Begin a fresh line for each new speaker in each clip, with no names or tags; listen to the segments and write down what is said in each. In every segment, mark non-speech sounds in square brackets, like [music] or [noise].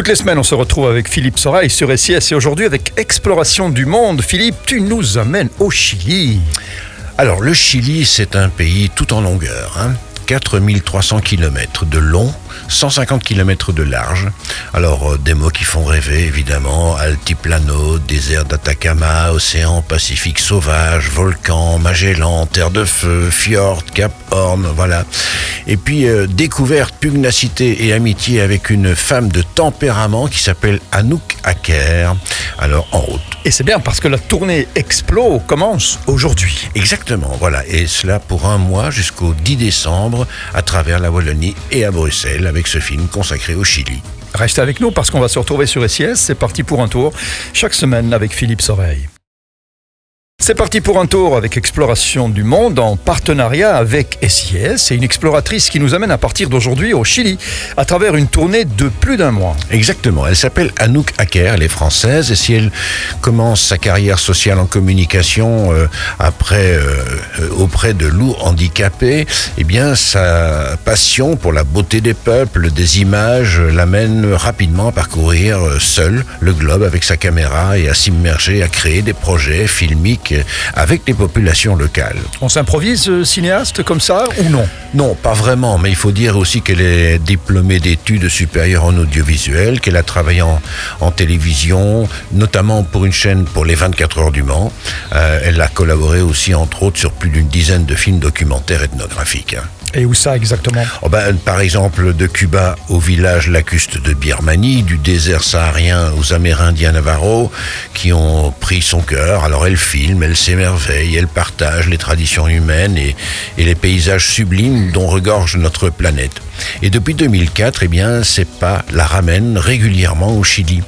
Toutes les semaines, on se retrouve avec Philippe Sorail sur SIS et aujourd'hui avec Exploration du monde. Philippe, tu nous amènes au Chili.
Alors, le Chili, c'est un pays tout en longueur. Hein. 4300 km de long, 150 km de large. Alors, euh, des mots qui font rêver, évidemment. Altiplano, désert d'Atacama, océan Pacifique sauvage, volcan, Magellan, terre de feu, fjord, Cap Horn, voilà. Et puis, euh, découverte, pugnacité et amitié avec une femme de tempérament qui s'appelle Anouk Aker. Alors, en route.
Et c'est bien parce que la tournée Explo commence aujourd'hui.
Exactement, voilà. Et cela pour un mois jusqu'au 10 décembre à travers la Wallonie et à Bruxelles avec ce film consacré au Chili.
Restez avec nous parce qu'on va se retrouver sur SIS. C'est parti pour un tour chaque semaine avec Philippe Soreille. C'est parti pour un tour avec Exploration du Monde en partenariat avec SIS. C'est une exploratrice qui nous amène à partir d'aujourd'hui au Chili à travers une tournée de plus d'un mois.
Exactement. Elle s'appelle Anouk Aker, elle est française et si elle commence sa carrière sociale en communication euh, après euh, auprès de loups handicapés, eh bien sa passion pour la beauté des peuples, des images l'amène rapidement à parcourir euh, seule le globe avec sa caméra et à s'immerger, à créer des projets filmiques avec les populations locales.
On s'improvise euh, cinéaste comme ça ou non?
Non, pas vraiment, mais il faut dire aussi qu'elle est diplômée d'études supérieures en audiovisuel, qu'elle a travaillé en, télévision, notamment pour une chaîne pour les 24 heures du Mans. Euh, elle a collaboré aussi, entre autres, sur plus d'une dizaine de films documentaires ethnographiques.
Et où ça exactement?
Oh ben, Par exemple, de Cuba au village lacustre de Birmanie, du désert saharien aux Amérindiens Navarro, qui ont pris son cœur. Alors elle filme, elle s'émerveille, elle partage les traditions humaines et, et les paysages sublimes dont regorge notre planète. Et depuis 2004, eh bien, ses pas la ramènent régulièrement au Chili,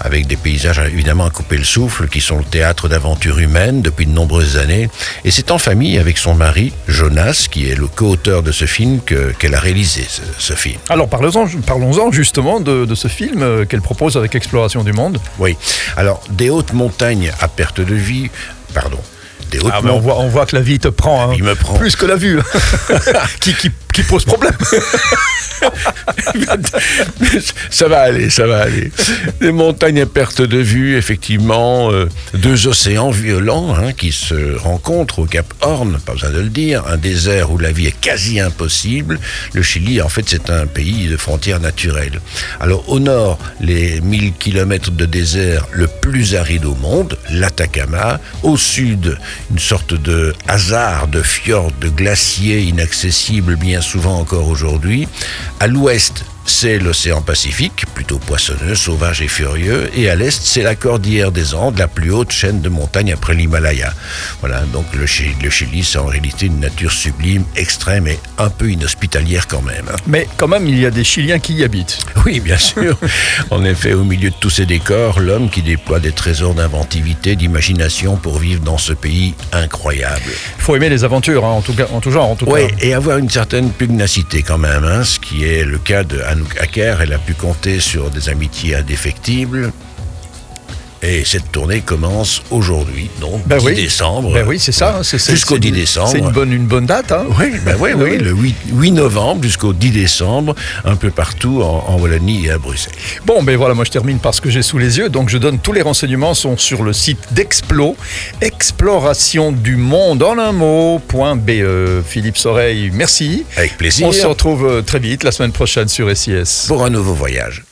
avec des paysages évidemment à couper le souffle, qui sont le théâtre d'aventures humaines depuis de nombreuses années. Et c'est en famille avec son mari, Jonas, qui est le co-auteur de ce film, qu'elle a réalisé ce, film.
Alors parlons-en parlons justement de, de, ce film euh, qu'elle propose avec Exploration du Monde.
Oui, alors des hautes montagnes à perte de vie, pardon,
ah, on, voit, on voit que la vie te prend, hein.
me prend.
plus que la vue, [laughs] qui, qui, qui, pose problème. [laughs]
ça va aller, ça va aller. Des montagnes à perte de vue, effectivement, euh, deux océans violents hein, qui se rencontrent au Cap Horn, pas besoin de le dire, un désert où la vie est quasi impossible. Le Chili, en fait, c'est un pays de frontières naturelles. Alors au nord, les 1000 km de désert le plus aride au monde, l'Atacama. Au sud, une sorte de hasard de fjord, de glaciers inaccessibles bien souvent encore aujourd'hui. À l'ouest, c'est l'océan Pacifique, plutôt poissonneux, sauvage et furieux, et à l'est, c'est la cordillère des Andes, la plus haute chaîne de montagnes après l'Himalaya. Voilà, donc le Chili, le Chili c'est en réalité une nature sublime, extrême et un peu inhospitalière quand même.
Mais quand même, il y a des Chiliens qui y habitent. [laughs]
Oui, bien sûr. en effet, au milieu de tous ces décors, l'homme qui déploie des trésors d'inventivité, d'imagination pour vivre dans ce pays incroyable.
Il faut aimer les aventures, hein, en, tout cas, en tout genre, en tout
oui, et avoir une certaine pugnacité quand même, hein, ce qui est le cas de Anouk elle a pu compter sur des amitiés indéfectibles. Et cette tournée commence aujourd'hui, donc
ben
10 décembre.
Ben oui, c'est ça.
Jusqu'au 10 décembre.
C'est une bonne, une bonne date. Hein
oui, ben oui, [laughs] oui, le 8, novembre jusqu'au 10 décembre, un peu partout en, Wallonie et à Bruxelles.
Bon, ben voilà, moi je termine par ce que j'ai sous les yeux. Donc je donne tous les renseignements sont sur le site d'Explo, exploration du monde en un mot.be. Philippe Soreille, merci.
Avec plaisir.
On se retrouve euh, très vite la semaine prochaine sur SIS.
Pour un nouveau voyage.